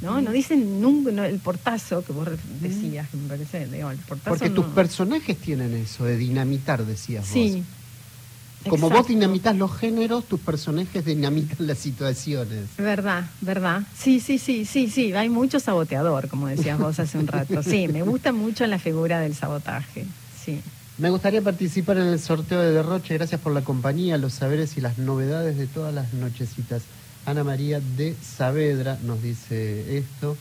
¿no? No dicen nunca no, el portazo que vos decías, que me parece, digo, el portazo Porque tus personajes tienen eso, de dinamitar, decías Sí. vos. Como vos dinamitas los géneros, tus personajes dinamitan las situaciones. Verdad, verdad. Sí, sí, sí, sí, sí. Hay mucho saboteador, como decías vos hace un rato. Sí, me gusta mucho la figura del sabotaje. Sí. Me gustaría participar en el sorteo de Derroche. Gracias por la compañía, los saberes y las novedades de todas las nochecitas. Ana María de Saavedra nos dice esto.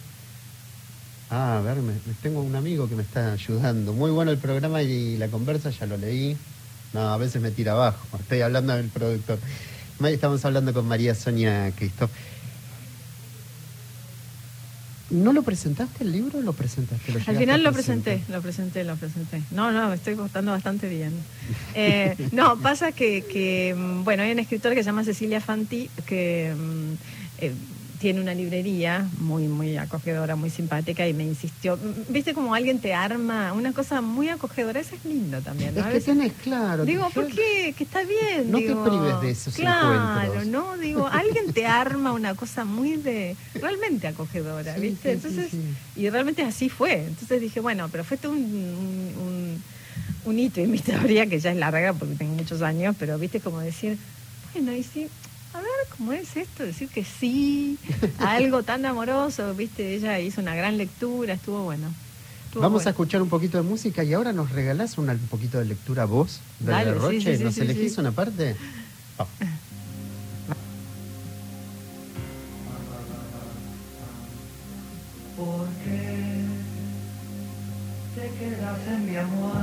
Ah, a ver, me, tengo un amigo que me está ayudando. Muy bueno el programa y la conversa, ya lo leí. No, a veces me tira abajo. Estoy hablando del productor. Estamos hablando con María Sonia Cristo. ¿No lo presentaste el libro o lo presentaste? ¿Lo Al final lo presenté, lo presenté, lo presenté. No, no, me estoy portando bastante bien. (laughs) Eh, no, pasa que, que, mm, bueno, hay una escritora que se llama Cecilia Fanti que mm, eh, tiene una librería muy, muy acogedora, muy simpática y me insistió. ¿Viste como alguien te arma una cosa muy acogedora? Eso es lindo también. ¿no? Es que veces- tenés claro. Digo, ¿por qué? Que está bien. No te digo. prives de esos Claro, encuentros. ¿no? Digo, alguien te arma una cosa muy de. realmente acogedora, Sí, ¿viste? sí, Entonces, sí. y realmente así fue. Entonces dije, bueno, pero fue todo un, un, un- un hito (laughs) en mi historia, que ya es larga porque tengo muchos años, pero viste como decir, bueno, y sí. A ver, ¿cómo es esto? Decir que sí a algo tan amoroso, ¿viste? Ella hizo una gran lectura, estuvo bueno. Estuvo Vamos a escuchar un poquito de música y ahora nos regalás un poquito de lectura vos de Dale, sí, sí, ¿Nos sí, elegís sí. una parte? Vamos. ¿Por qué te quedas en mi muerta?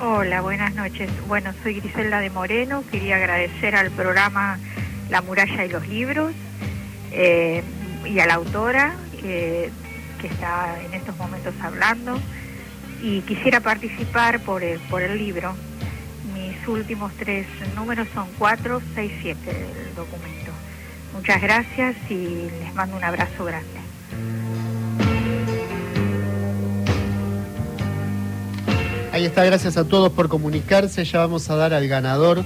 Hola, buenas noches. Bueno, soy Griselda de Moreno. Quería agradecer al programa La muralla y los libros eh, y a la autora que, está en estos momentos hablando. Y quisiera participar por el, por el libro. Mis últimos tres números son 4, 6, 7 del documento. Muchas gracias y les mando un abrazo grande. Ahí está, gracias a todos por comunicarse. Ya vamos a dar al ganador.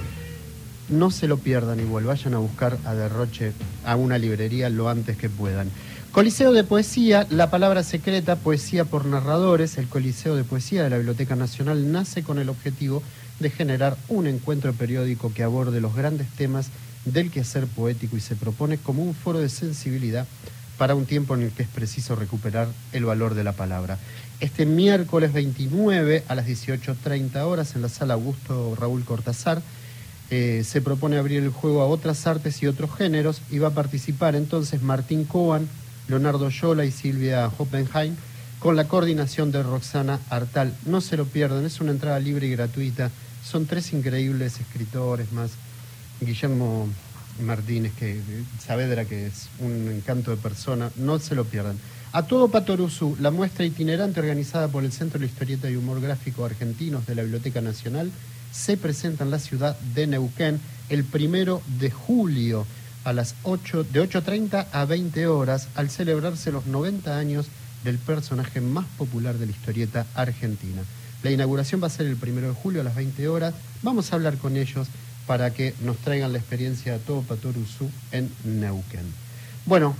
No se lo pierdan igual, vayan a buscar a Derroche a una librería lo antes que puedan. Coliseo de Poesía, La Palabra Secreta, Poesía por Narradores. El Coliseo de Poesía de la Biblioteca Nacional nace con el objetivo de generar un encuentro periódico que aborde los grandes temas del quehacer poético y se propone como un foro de sensibilidad para un tiempo en el que es preciso recuperar el valor de la palabra. Este miércoles 29 a las 18.30 horas en la sala Augusto Raúl Cortázar eh, se propone abrir el juego a otras artes y otros géneros y va a participar entonces Martín Coan, Leonardo Yola y Silvia Hoppenheim con la coordinación de Roxana Artal. No se lo pierdan, es una entrada libre y gratuita. Son tres increíbles escritores más. Guillermo Martínez, que Saavedra, que es un encanto de persona, no se lo pierdan. A todo Patoruzú, la muestra itinerante organizada por el Centro de Historieta y Humor Gráfico Argentinos de la Biblioteca Nacional, se presenta en la ciudad de Neuquén el primero de julio a las 8, de 8.30 a 20 horas al celebrarse los 90 años del personaje más popular de la historieta argentina. La inauguración va a ser el primero de julio a las 20 horas. Vamos a hablar con ellos para que nos traigan la experiencia de todo Patoruzú en Neuquén. Bueno,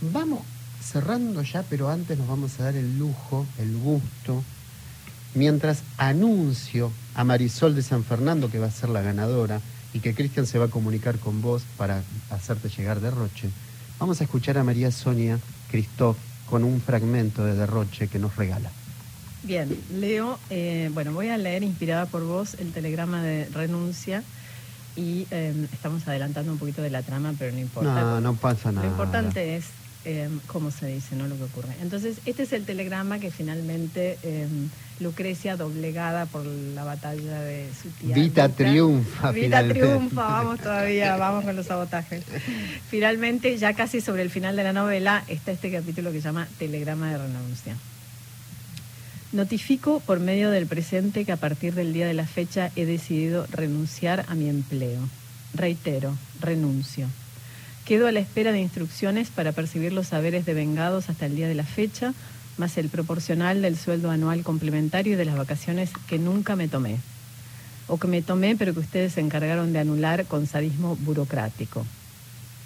vamos cerrando ya, pero antes nos vamos a dar el lujo, el gusto, mientras anuncio a Marisol de San Fernando, que va a ser la ganadora, y que Cristian se va a comunicar con vos para hacerte llegar Derroche, vamos a escuchar a María Sonia Cristóf con un fragmento de Derroche que nos regala. Bien, leo, eh, bueno, voy a leer inspirada por vos el telegrama de renuncia y eh, estamos adelantando un poquito de la trama, pero no importa. No, no pasa nada. Lo importante es eh, cómo se dice, no lo que ocurre. Entonces, este es el telegrama que finalmente eh, Lucrecia, doblegada por la batalla de su tía. Vita triunfa, Vita finalmente. triunfa, vamos todavía, vamos con los sabotajes. Finalmente, ya casi sobre el final de la novela, está este capítulo que se llama Telegrama de renuncia. Notifico por medio del presente que a partir del día de la fecha he decidido renunciar a mi empleo. Reitero, renuncio. Quedo a la espera de instrucciones para percibir los saberes devengados hasta el día de la fecha, más el proporcional del sueldo anual complementario y de las vacaciones que nunca me tomé. O que me tomé pero que ustedes se encargaron de anular con sadismo burocrático.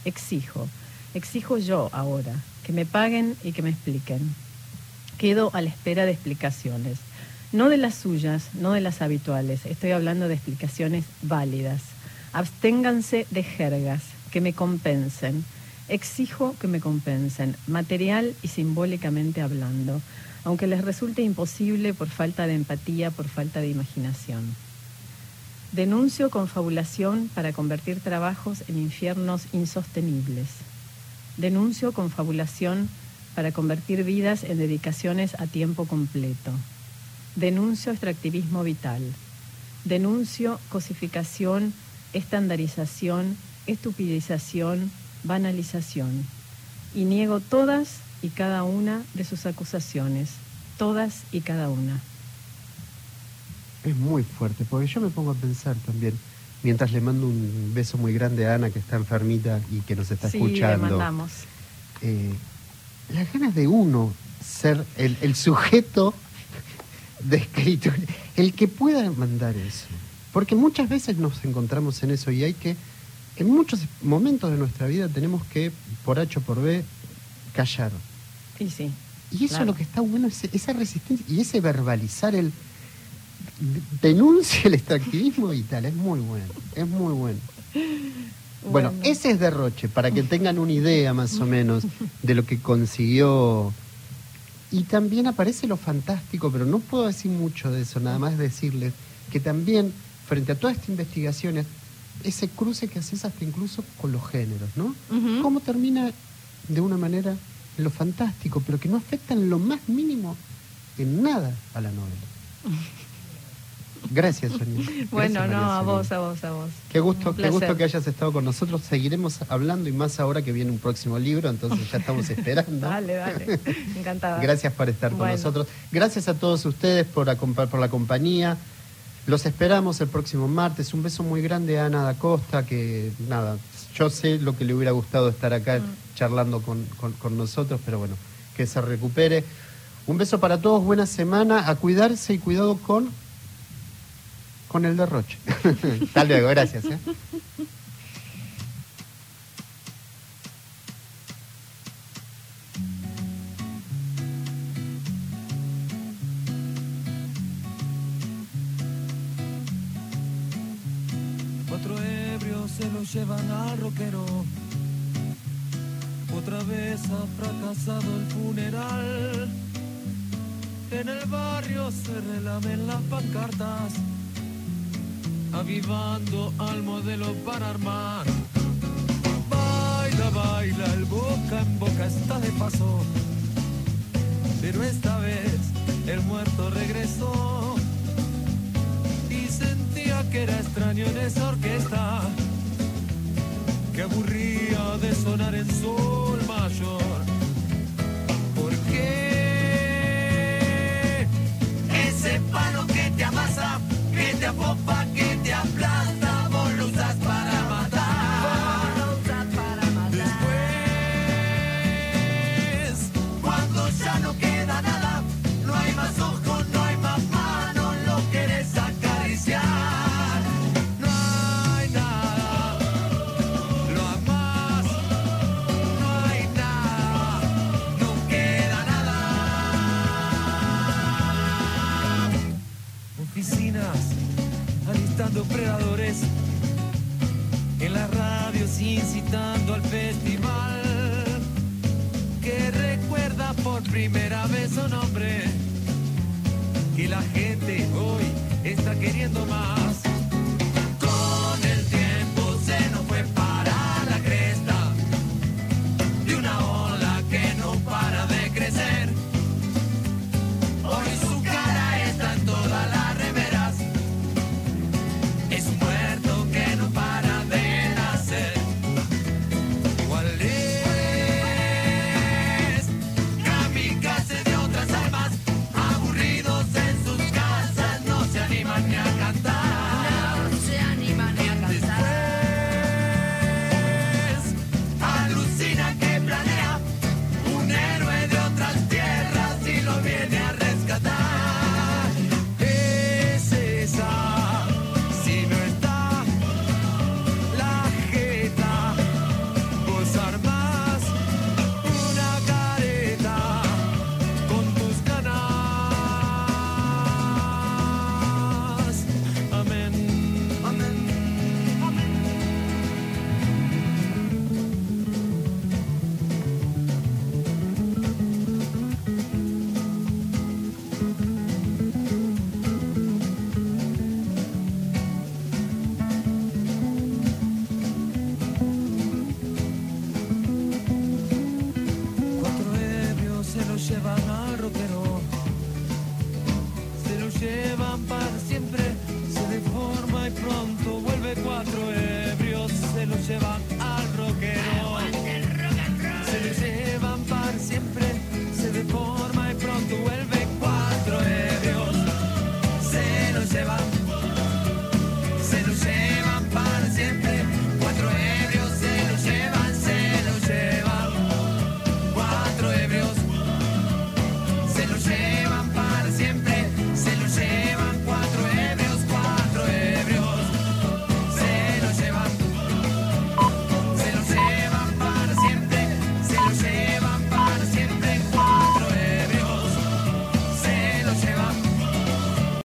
Exijo, exijo yo ahora, que me paguen y que me expliquen. Quedo a la espera de explicaciones. No de las suyas, no de las habituales. Estoy hablando de explicaciones válidas. Absténganse de jergas, que me compensen. Exijo que me compensen, material y simbólicamente hablando, aunque les resulte imposible por falta de empatía, por falta de imaginación. Denuncio confabulación para convertir trabajos en infiernos insostenibles. Denuncio confabulación para convertir vidas en dedicaciones a tiempo completo. Denuncio extractivismo vital. Denuncio cosificación, estandarización, estupidización, banalización. Y niego todas y cada una de sus acusaciones, todas y cada una. Es muy fuerte, porque yo me pongo a pensar también, mientras le mando un beso muy grande a Ana, que está enfermita y que nos está sí, le escuchando. mandamos. eh, las ganas de uno ser el, el sujeto de escritura, el que pueda mandar eso. Porque muchas veces nos encontramos en eso y hay que, en muchos momentos de nuestra vida tenemos que, por H o por B, callar. Y sí. Y eso Claro. es lo que está bueno, ese- esa resistencia y ese verbalizar el de- denuncia el extractivismo vital, es muy bueno, es muy bueno. Bueno, Bueno. ese es derroche, para que tengan una idea más o menos de lo que consiguió. Y también aparece lo fantástico, pero no puedo decir mucho de eso, nada más decirles que también, frente a todas estas investigaciones, ese cruce que haces hasta incluso con los géneros, ¿no? Cómo termina de una manera lo fantástico, pero que no afecta en lo más mínimo en nada a la novela. (laughs) Gracias, Sonia. Bueno, no, a vos, a vos, a vos. Qué gusto, qué gusto que hayas estado con nosotros. Seguiremos hablando y más ahora que viene un próximo libro, entonces ya estamos (laughs) esperando. Dale, dale. (laughs) Encantada. Gracias por estar con nosotros. Gracias a todos ustedes por, por la compañía. Los esperamos el próximo martes. Un beso muy grande a Ana da Costa, que nada, yo sé lo que le hubiera gustado estar acá Mm. charlando con, con- con nosotros, pero bueno, que se recupere. Un beso para todos, buena semana, a cuidarse y cuidado con, con el derroche. (laughs) Hasta luego, gracias. ¿eh? Se lo llevan al roquero. Otra vez ha fracasado el funeral. En el barrio se relamen las pancartas, avivando al modelo para armar. Baila, baila, el boca en boca está de paso. Pero esta vez el muerto regresó y sentía que era extraño en esa orquesta que aburría de sonar en sol mayor. al festival que recuerda por primera vez su nombre. Que la gente hoy está queriendo más.